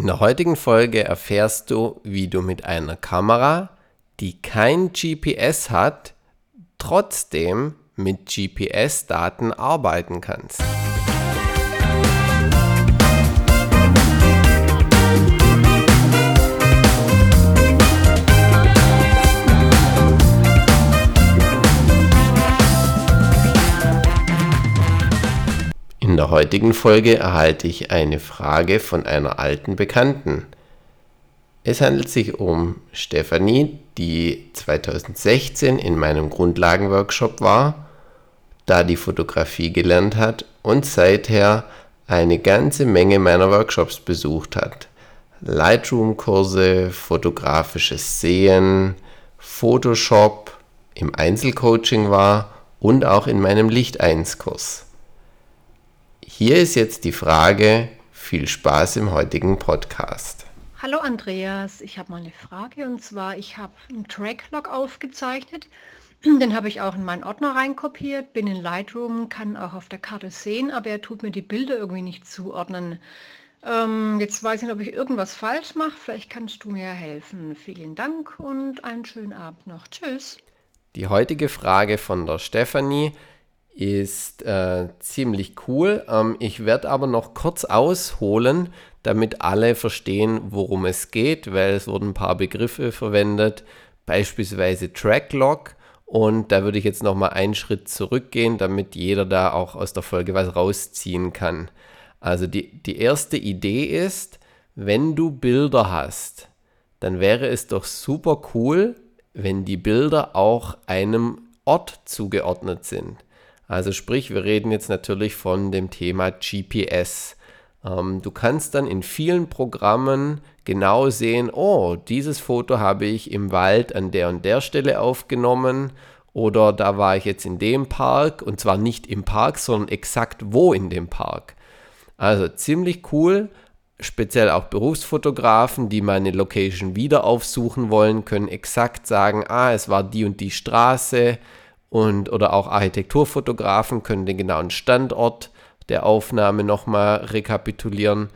In der heutigen Folge erfährst du, wie du mit einer Kamera, die kein GPS hat, trotzdem mit GPS-Daten arbeiten kannst. Der heutigen Folge erhalte ich eine Frage von einer alten Bekannten. Es handelt sich um Stefanie, die 2016 in meinem Grundlagenworkshop war, da die Fotografie gelernt hat und seither eine ganze Menge meiner Workshops besucht hat. Lightroom-Kurse, fotografisches Sehen, Photoshop, im Einzelcoaching war und auch in meinem Licht 1 Kurs. Hier ist jetzt die Frage. Viel Spaß im heutigen Podcast. Hallo Andreas, ich habe mal eine Frage und zwar, ich habe einen Tracklog aufgezeichnet. Den habe ich auch in meinen Ordner reinkopiert, bin in Lightroom, kann auch auf der Karte sehen, aber er tut mir die Bilder irgendwie nicht zuordnen. Ähm, jetzt weiß ich nicht, ob ich irgendwas falsch mache. Vielleicht kannst du mir helfen. Vielen Dank und einen schönen Abend noch. Tschüss. Die heutige Frage von der Stefanie ist äh, ziemlich cool. Ähm, ich werde aber noch kurz ausholen, damit alle verstehen, worum es geht, weil es wurden ein paar Begriffe verwendet, beispielsweise Tracklog. Und da würde ich jetzt noch mal einen Schritt zurückgehen, damit jeder da auch aus der Folge was rausziehen kann. Also die, die erste Idee ist, wenn du Bilder hast, dann wäre es doch super cool, wenn die Bilder auch einem Ort zugeordnet sind. Also sprich, wir reden jetzt natürlich von dem Thema GPS. Ähm, du kannst dann in vielen Programmen genau sehen, oh, dieses Foto habe ich im Wald an der und der Stelle aufgenommen oder da war ich jetzt in dem Park und zwar nicht im Park, sondern exakt wo in dem Park. Also ziemlich cool. Speziell auch Berufsfotografen, die meine Location wieder aufsuchen wollen, können exakt sagen, ah, es war die und die Straße, und oder auch Architekturfotografen können den genauen Standort der Aufnahme nochmal rekapitulieren.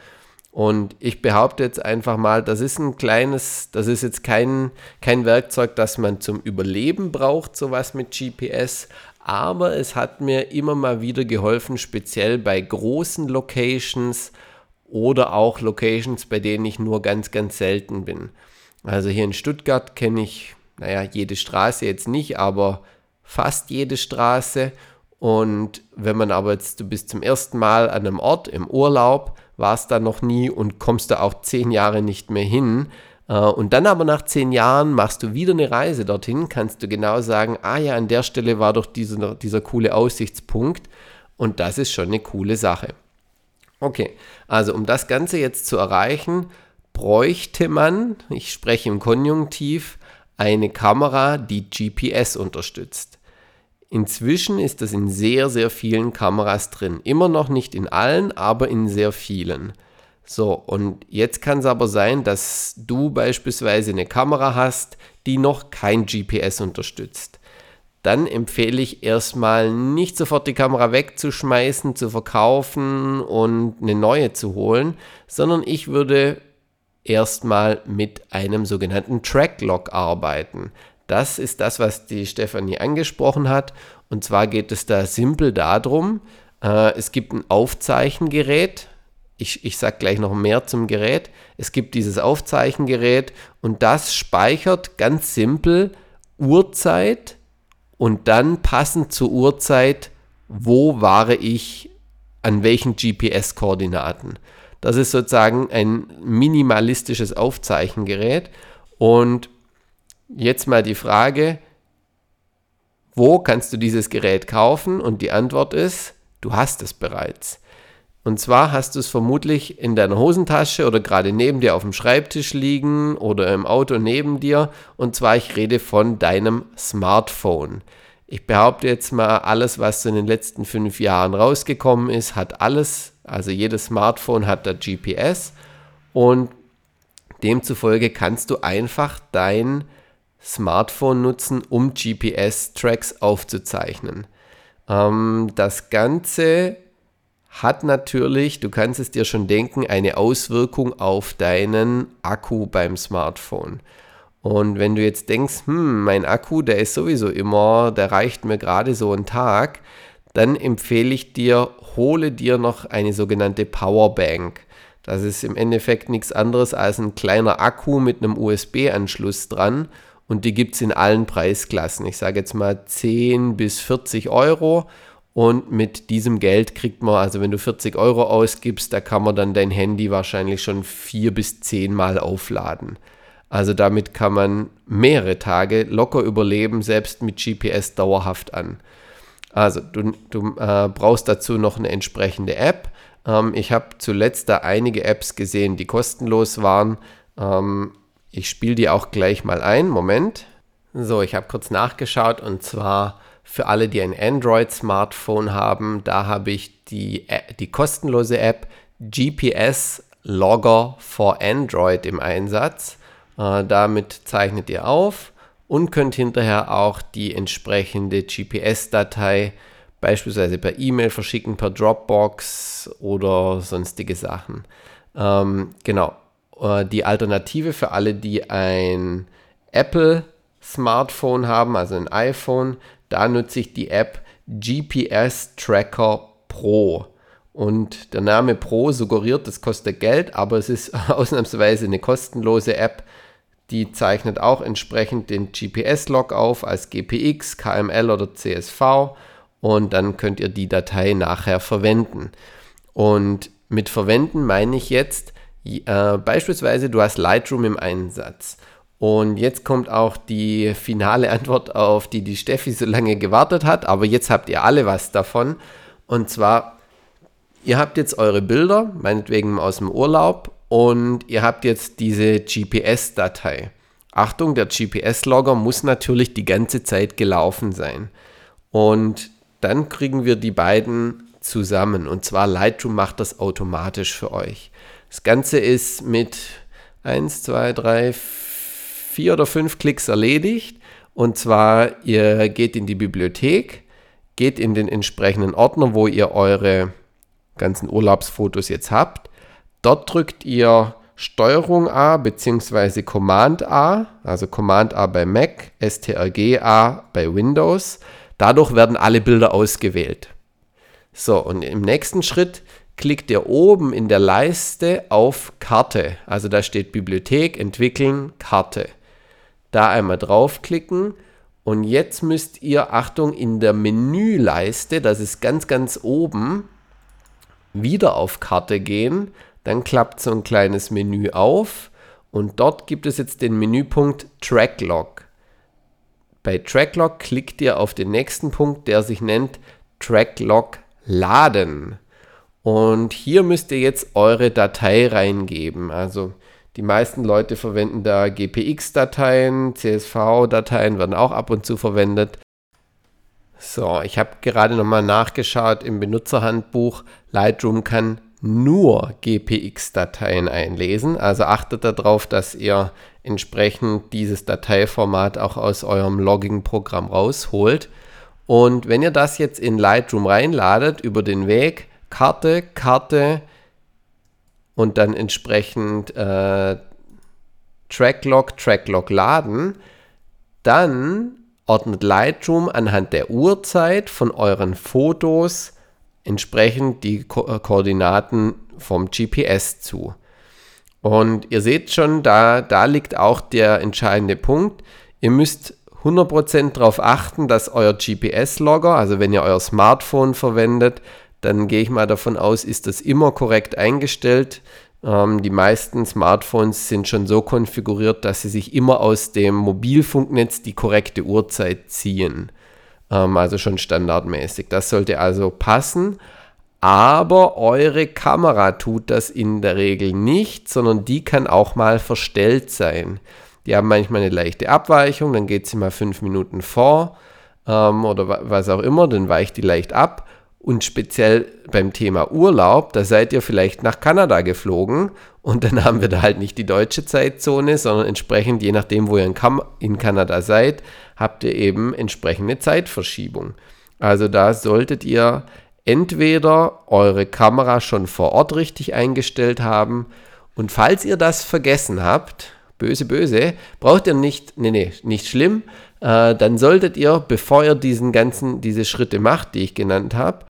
Und ich behaupte jetzt einfach mal, das ist ein kleines, das ist jetzt kein, kein Werkzeug, das man zum Überleben braucht, sowas mit GPS. Aber es hat mir immer mal wieder geholfen, speziell bei großen Locations oder auch Locations, bei denen ich nur ganz, ganz selten bin. Also hier in Stuttgart kenne ich, naja, jede Straße jetzt nicht, aber fast jede Straße. Und wenn man aber jetzt, du bist zum ersten Mal an einem Ort im Urlaub, warst da noch nie und kommst da auch zehn Jahre nicht mehr hin. Äh, und dann aber nach zehn Jahren machst du wieder eine Reise dorthin, kannst du genau sagen, ah ja, an der Stelle war doch dieser, dieser coole Aussichtspunkt. Und das ist schon eine coole Sache. Okay, also um das Ganze jetzt zu erreichen, bräuchte man, ich spreche im Konjunktiv, eine Kamera, die GPS unterstützt. Inzwischen ist das in sehr, sehr vielen Kameras drin. Immer noch nicht in allen, aber in sehr vielen. So, und jetzt kann es aber sein, dass du beispielsweise eine Kamera hast, die noch kein GPS unterstützt. Dann empfehle ich erstmal nicht sofort die Kamera wegzuschmeißen, zu verkaufen und eine neue zu holen, sondern ich würde erstmal mit einem sogenannten Tracklog arbeiten. Das ist das, was die Stefanie angesprochen hat. Und zwar geht es da simpel darum, äh, es gibt ein Aufzeichengerät. Ich, ich sage gleich noch mehr zum Gerät. Es gibt dieses Aufzeichengerät und das speichert ganz simpel Uhrzeit und dann passend zur Uhrzeit, wo war ich an welchen GPS-Koordinaten. Das ist sozusagen ein minimalistisches Aufzeichengerät. Und jetzt mal die Frage, wo kannst du dieses Gerät kaufen? Und die Antwort ist, du hast es bereits. Und zwar hast du es vermutlich in deiner Hosentasche oder gerade neben dir auf dem Schreibtisch liegen oder im Auto neben dir. Und zwar, ich rede von deinem Smartphone. Ich behaupte jetzt mal, alles, was so in den letzten fünf Jahren rausgekommen ist, hat alles, also jedes Smartphone hat da GPS und demzufolge kannst du einfach dein Smartphone nutzen, um GPS-Tracks aufzuzeichnen. Ähm, das Ganze hat natürlich, du kannst es dir schon denken, eine Auswirkung auf deinen Akku beim Smartphone. Und wenn du jetzt denkst, hm, mein Akku, der ist sowieso immer, der reicht mir gerade so einen Tag, dann empfehle ich dir, hole dir noch eine sogenannte Powerbank. Das ist im Endeffekt nichts anderes als ein kleiner Akku mit einem USB-Anschluss dran und die gibt es in allen Preisklassen. Ich sage jetzt mal 10 bis 40 Euro und mit diesem Geld kriegt man, also wenn du 40 Euro ausgibst, da kann man dann dein Handy wahrscheinlich schon vier bis zehn Mal aufladen. Also damit kann man mehrere Tage locker überleben, selbst mit GPS dauerhaft an. Also du, du äh, brauchst dazu noch eine entsprechende App. Ähm, ich habe zuletzt da einige Apps gesehen, die kostenlos waren. Ähm, ich spiele die auch gleich mal ein. Moment. So, ich habe kurz nachgeschaut und zwar für alle, die ein Android-Smartphone haben, da habe ich die, die kostenlose App GPS Logger for Android im Einsatz. Äh, damit zeichnet ihr auf und könnt hinterher auch die entsprechende GPS-Datei beispielsweise per E-Mail verschicken, per Dropbox oder sonstige Sachen. Ähm, genau. Äh, die Alternative für alle, die ein Apple Smartphone haben, also ein iPhone, da nutze ich die App GPS Tracker Pro. Und der Name Pro suggeriert, das kostet Geld, aber es ist ausnahmsweise eine kostenlose App. Die zeichnet auch entsprechend den GPS-Log auf als GPX, KML oder CSV und dann könnt ihr die Datei nachher verwenden. Und mit verwenden meine ich jetzt äh, beispielsweise, du hast Lightroom im Einsatz und jetzt kommt auch die finale Antwort, auf die die Steffi so lange gewartet hat. Aber jetzt habt ihr alle was davon. Und zwar, ihr habt jetzt eure Bilder, meinetwegen aus dem Urlaub, und ihr habt jetzt diese GPS-Datei. Achtung, der GPS-Logger muss natürlich die ganze Zeit gelaufen sein. Und dann kriegen wir die beiden zusammen. Und zwar Lightroom macht das automatisch für euch. Das Ganze ist mit 1, 2, 3, 4 vier oder fünf Klicks erledigt. Und zwar, ihr geht in die Bibliothek, geht in den entsprechenden Ordner, wo ihr eure ganzen Urlaubsfotos jetzt habt. Dort drückt ihr Steuerung A bzw. Command A, also Command A bei Mac, STRG A bei Windows. Dadurch werden alle Bilder ausgewählt. So, und im nächsten Schritt klickt ihr oben in der Leiste auf Karte. Also da steht Bibliothek, entwickeln, Karte da einmal draufklicken und jetzt müsst ihr, Achtung, in der Menüleiste, das ist ganz, ganz oben, wieder auf Karte gehen. Dann klappt so ein kleines Menü auf und dort gibt es jetzt den Menüpunkt Tracklog. Bei Tracklog klickt ihr auf den nächsten Punkt, der sich nennt Tracklog laden. Und hier müsst ihr jetzt eure Datei reingeben. Also die meisten Leute verwenden da GPX-Dateien, CSV-Dateien werden auch ab und zu verwendet. So, ich habe gerade nochmal nachgeschaut im Benutzerhandbuch. Lightroom kann nur GPX-Dateien einlesen. Also achtet darauf, dass ihr entsprechend dieses Dateiformat auch aus eurem Logging-Programm rausholt. Und wenn ihr das jetzt in Lightroom reinladet, über den Weg Karte, Karte, und dann entsprechend äh, Tracklog, Tracklog laden, dann ordnet Lightroom anhand der Uhrzeit von euren Fotos entsprechend die Ko äh, Koordinaten vom GPS zu. Und ihr seht schon, da, da liegt auch der entscheidende Punkt. Ihr müsst 100% darauf achten, dass euer GPS-Logger, also wenn ihr euer Smartphone verwendet, dann gehe ich mal davon aus, ist das immer korrekt eingestellt. Ähm, die meisten Smartphones sind schon so konfiguriert, dass sie sich immer aus dem Mobilfunknetz die korrekte Uhrzeit ziehen. Ähm, also schon standardmäßig. Das sollte also passen. Aber eure Kamera tut das in der Regel nicht, sondern die kann auch mal verstellt sein. Die haben manchmal eine leichte Abweichung, dann geht sie mal fünf Minuten vor ähm, oder was auch immer, dann weicht die leicht ab. Und speziell beim Thema Urlaub, da seid ihr vielleicht nach Kanada geflogen und dann haben wir da halt nicht die deutsche Zeitzone, sondern entsprechend, je nachdem, wo ihr in, Kam in Kanada seid, habt ihr eben entsprechende Zeitverschiebung. Also da solltet ihr entweder eure Kamera schon vor Ort richtig eingestellt haben und falls ihr das vergessen habt, böse, böse, braucht ihr nicht, nee, nee, nicht schlimm, äh, dann solltet ihr, bevor ihr diesen ganzen, diese Schritte macht, die ich genannt habe,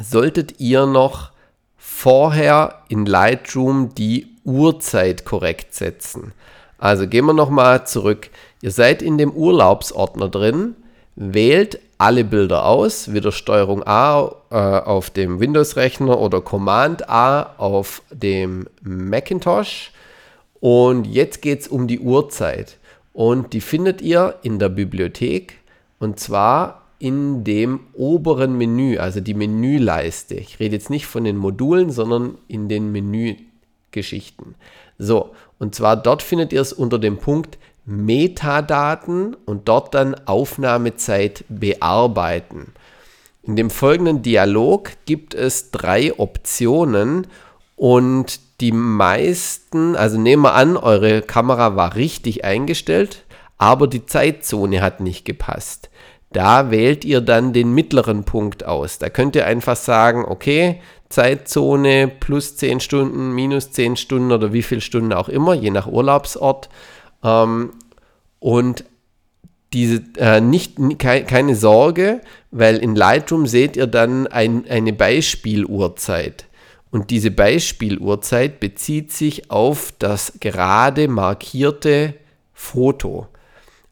solltet ihr noch vorher in Lightroom die Uhrzeit korrekt setzen. Also gehen wir nochmal zurück. Ihr seid in dem Urlaubsordner drin, wählt alle Bilder aus, wieder Steuerung A äh, auf dem Windows-Rechner oder Command A auf dem Macintosh. Und jetzt geht es um die Uhrzeit. Und die findet ihr in der Bibliothek und zwar in dem oberen Menü, also die Menüleiste. Ich rede jetzt nicht von den Modulen, sondern in den Menügeschichten. So, und zwar dort findet ihr es unter dem Punkt Metadaten und dort dann Aufnahmezeit bearbeiten. In dem folgenden Dialog gibt es drei Optionen und die meisten, also nehmen wir an, eure Kamera war richtig eingestellt, aber die Zeitzone hat nicht gepasst. Da wählt ihr dann den mittleren Punkt aus. Da könnt ihr einfach sagen, okay, Zeitzone plus 10 Stunden, minus 10 Stunden oder wie viele Stunden auch immer, je nach Urlaubsort. Ähm, und diese, äh, nicht, ke keine Sorge, weil in Lightroom seht ihr dann ein, eine Beispieluhrzeit. Und diese Beispieluhrzeit bezieht sich auf das gerade markierte Foto.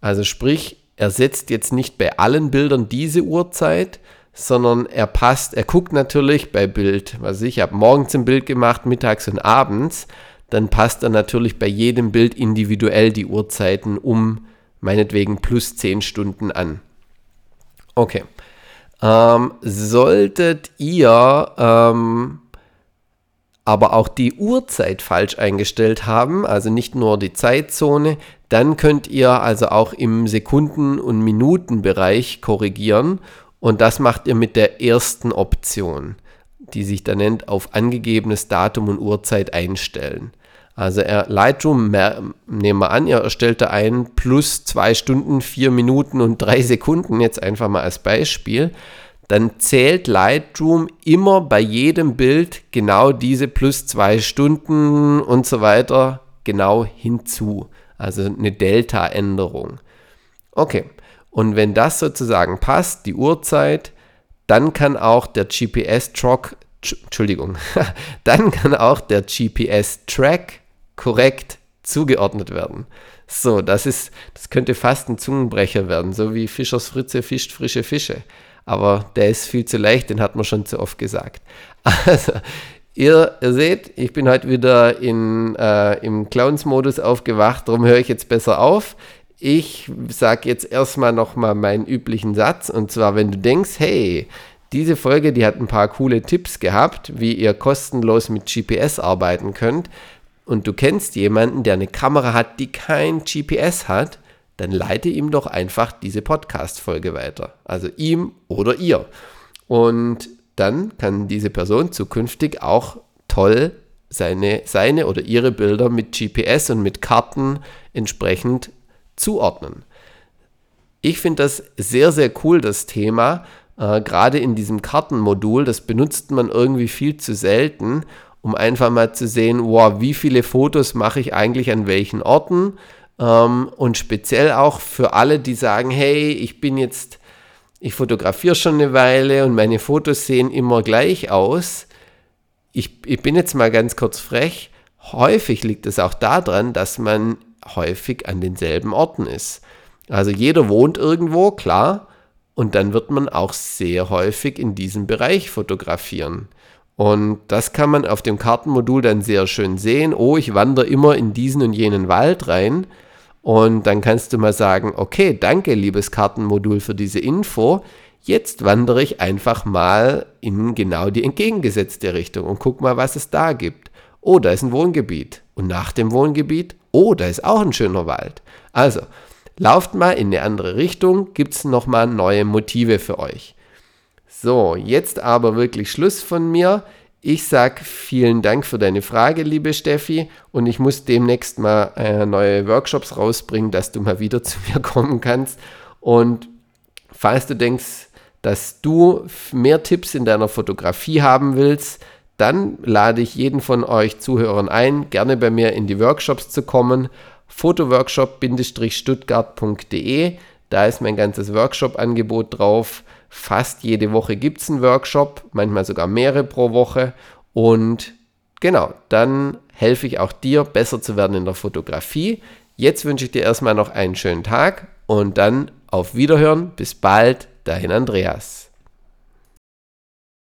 Also sprich, er setzt jetzt nicht bei allen Bildern diese Uhrzeit, sondern er passt, er guckt natürlich bei Bild, was ich habe morgens ein Bild gemacht, mittags und abends, dann passt er natürlich bei jedem Bild individuell die Uhrzeiten um meinetwegen plus 10 Stunden an. Okay. Ähm, solltet ihr ähm, aber auch die Uhrzeit falsch eingestellt haben, also nicht nur die Zeitzone, dann könnt ihr also auch im Sekunden- und Minutenbereich korrigieren und das macht ihr mit der ersten Option, die sich da nennt auf angegebenes Datum und Uhrzeit einstellen. Also Lightroom, nehmen wir an, ihr erstellt da ein plus zwei Stunden, vier Minuten und drei Sekunden, jetzt einfach mal als Beispiel. Dann zählt Lightroom immer bei jedem Bild genau diese plus zwei Stunden und so weiter genau hinzu. Also eine Delta-Änderung. Okay, und wenn das sozusagen passt, die Uhrzeit, dann kann auch der GPS-Track, Entschuldigung, dann kann auch der GPS-Track korrekt zugeordnet werden. So, das ist, das könnte fast ein Zungenbrecher werden, so wie Fischers Fritze fischt frische Fische. Aber der ist viel zu leicht, den hat man schon zu oft gesagt. Also, ihr, ihr seht, ich bin heute wieder in, äh, im Clowns-Modus aufgewacht, darum höre ich jetzt besser auf. Ich sage jetzt erstmal nochmal meinen üblichen Satz, und zwar, wenn du denkst, hey, diese Folge, die hat ein paar coole Tipps gehabt, wie ihr kostenlos mit GPS arbeiten könnt, und du kennst jemanden, der eine Kamera hat, die kein GPS hat, dann leite ihm doch einfach diese Podcast-Folge weiter. Also ihm oder ihr. Und dann kann diese Person zukünftig auch toll seine, seine oder ihre Bilder mit GPS und mit Karten entsprechend zuordnen. Ich finde das sehr, sehr cool, das Thema. Äh, Gerade in diesem Kartenmodul, das benutzt man irgendwie viel zu selten um einfach mal zu sehen, wow, wie viele Fotos mache ich eigentlich an welchen Orten. Ähm, und speziell auch für alle, die sagen, hey, ich bin jetzt, ich fotografiere schon eine Weile und meine Fotos sehen immer gleich aus. Ich, ich bin jetzt mal ganz kurz frech. Häufig liegt es auch daran, dass man häufig an denselben Orten ist. Also jeder wohnt irgendwo, klar, und dann wird man auch sehr häufig in diesem Bereich fotografieren. Und das kann man auf dem Kartenmodul dann sehr schön sehen. Oh, ich wandere immer in diesen und jenen Wald rein. Und dann kannst du mal sagen, okay, danke, liebes Kartenmodul, für diese Info. Jetzt wandere ich einfach mal in genau die entgegengesetzte Richtung und guck mal, was es da gibt. Oh, da ist ein Wohngebiet. Und nach dem Wohngebiet, oh, da ist auch ein schöner Wald. Also, lauft mal in eine andere Richtung, gibt es nochmal neue Motive für euch. So, jetzt aber wirklich Schluss von mir. Ich sage vielen Dank für deine Frage, liebe Steffi, und ich muss demnächst mal äh, neue Workshops rausbringen, dass du mal wieder zu mir kommen kannst. Und falls du denkst, dass du mehr Tipps in deiner Fotografie haben willst, dann lade ich jeden von euch Zuhörern ein, gerne bei mir in die Workshops zu kommen. Fotoworkshop-stuttgart.de, da ist mein ganzes Workshop-Angebot drauf. Fast jede Woche gibt es einen Workshop, manchmal sogar mehrere pro Woche. Und genau, dann helfe ich auch dir, besser zu werden in der Fotografie. Jetzt wünsche ich dir erstmal noch einen schönen Tag und dann auf Wiederhören. Bis bald, dein Andreas.